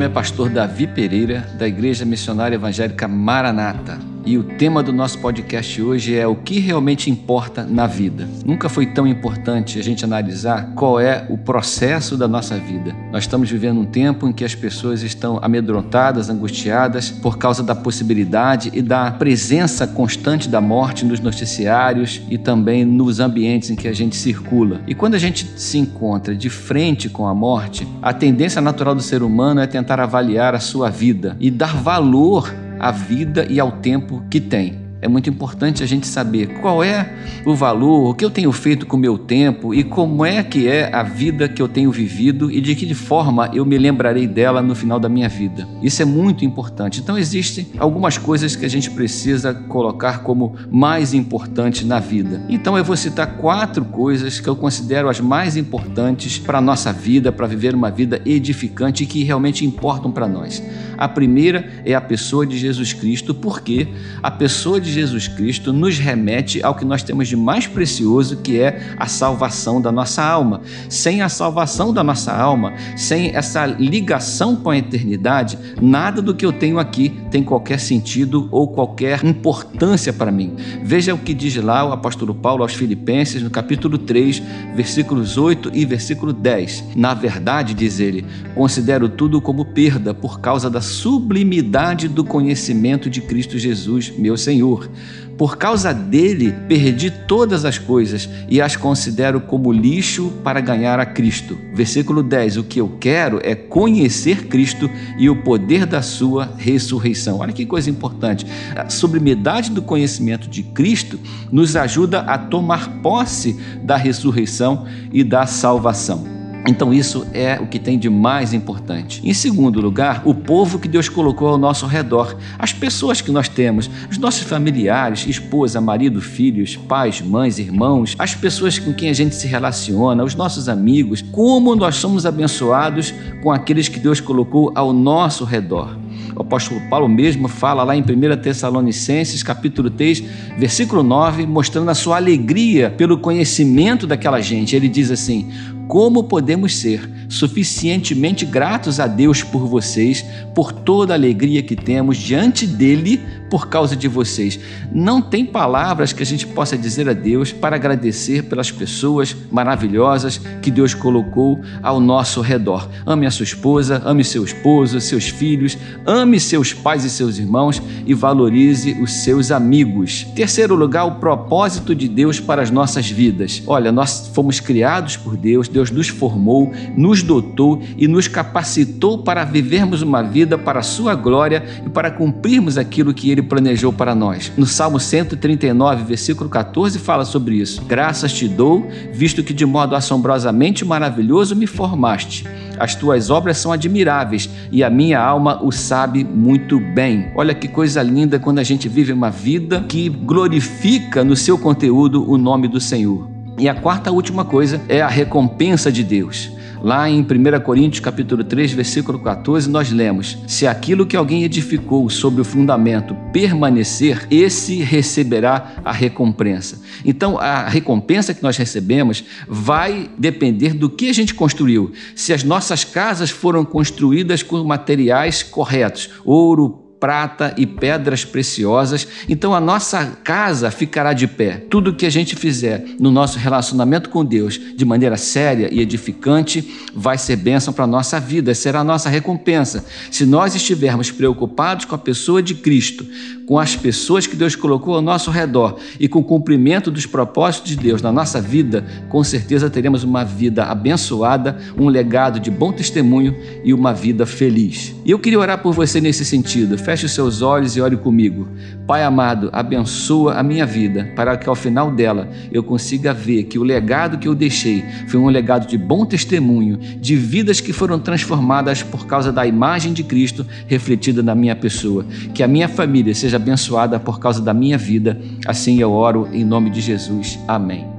nome é pastor Davi Pereira, da Igreja Missionária Evangélica Maranata. E o tema do nosso podcast hoje é o que realmente importa na vida. Nunca foi tão importante a gente analisar qual é o processo da nossa vida. Nós estamos vivendo um tempo em que as pessoas estão amedrontadas, angustiadas por causa da possibilidade e da presença constante da morte nos noticiários e também nos ambientes em que a gente circula. E quando a gente se encontra de frente com a morte, a tendência natural do ser humano é tentar avaliar a sua vida e dar valor à vida e ao tempo que tem. É muito importante a gente saber qual é o valor, o que eu tenho feito com o meu tempo e como é que é a vida que eu tenho vivido e de que forma eu me lembrarei dela no final da minha vida. Isso é muito importante. Então existem algumas coisas que a gente precisa colocar como mais importantes na vida. Então eu vou citar quatro coisas que eu considero as mais importantes para a nossa vida, para viver uma vida edificante e que realmente importam para nós. A primeira é a pessoa de Jesus Cristo, porque a pessoa de Jesus Cristo nos remete ao que nós temos de mais precioso, que é a salvação da nossa alma. Sem a salvação da nossa alma, sem essa ligação com a eternidade, nada do que eu tenho aqui tem qualquer sentido ou qualquer importância para mim. Veja o que diz lá o apóstolo Paulo aos Filipenses, no capítulo 3, versículos 8 e versículo 10. Na verdade, diz ele, considero tudo como perda por causa da sublimidade do conhecimento de Cristo Jesus, meu Senhor. Por causa dele, perdi todas as coisas e as considero como lixo para ganhar a Cristo. Versículo 10: O que eu quero é conhecer Cristo e o poder da sua ressurreição. Olha que coisa importante. A sublimidade do conhecimento de Cristo nos ajuda a tomar posse da ressurreição e da salvação. Então, isso é o que tem de mais importante. Em segundo lugar, o povo que Deus colocou ao nosso redor, as pessoas que nós temos, os nossos familiares, esposa, marido, filhos, pais, mães, irmãos, as pessoas com quem a gente se relaciona, os nossos amigos, como nós somos abençoados com aqueles que Deus colocou ao nosso redor. O apóstolo Paulo mesmo fala lá em 1 Tessalonicenses, capítulo 3, versículo 9, mostrando a sua alegria pelo conhecimento daquela gente. Ele diz assim: como podemos ser suficientemente gratos a Deus por vocês, por toda a alegria que temos diante dele por causa de vocês. Não tem palavras que a gente possa dizer a Deus para agradecer pelas pessoas maravilhosas que Deus colocou ao nosso redor. Ame a sua esposa, ame seu esposo, seus filhos, ame seus pais e seus irmãos e valorize os seus amigos. Terceiro lugar, o propósito de Deus para as nossas vidas. Olha, nós fomos criados por Deus, Deus Deus nos formou, nos dotou e nos capacitou para vivermos uma vida para a sua glória e para cumprirmos aquilo que ele planejou para nós. No Salmo 139, versículo 14, fala sobre isso. Graças te dou, visto que de modo assombrosamente maravilhoso me formaste. As tuas obras são admiráveis e a minha alma o sabe muito bem. Olha que coisa linda quando a gente vive uma vida que glorifica no seu conteúdo o nome do Senhor. E a quarta última coisa é a recompensa de Deus. Lá em 1 Coríntios capítulo 3, versículo 14, nós lemos: Se aquilo que alguém edificou sobre o fundamento permanecer, esse receberá a recompensa. Então, a recompensa que nós recebemos vai depender do que a gente construiu. Se as nossas casas foram construídas com materiais corretos, ouro, prata e pedras preciosas, então a nossa casa ficará de pé. Tudo que a gente fizer no nosso relacionamento com Deus de maneira séria e edificante vai ser bênção para a nossa vida, será a nossa recompensa. Se nós estivermos preocupados com a pessoa de Cristo, com as pessoas que Deus colocou ao nosso redor e com o cumprimento dos propósitos de Deus na nossa vida, com certeza teremos uma vida abençoada, um legado de bom testemunho e uma vida feliz. E eu queria orar por você nesse sentido. Feche os seus olhos e ore comigo. Pai amado, abençoa a minha vida para que ao final dela eu consiga ver que o legado que eu deixei foi um legado de bom testemunho, de vidas que foram transformadas por causa da imagem de Cristo refletida na minha pessoa. Que a minha família seja abençoada por causa da minha vida. Assim eu oro em nome de Jesus. Amém.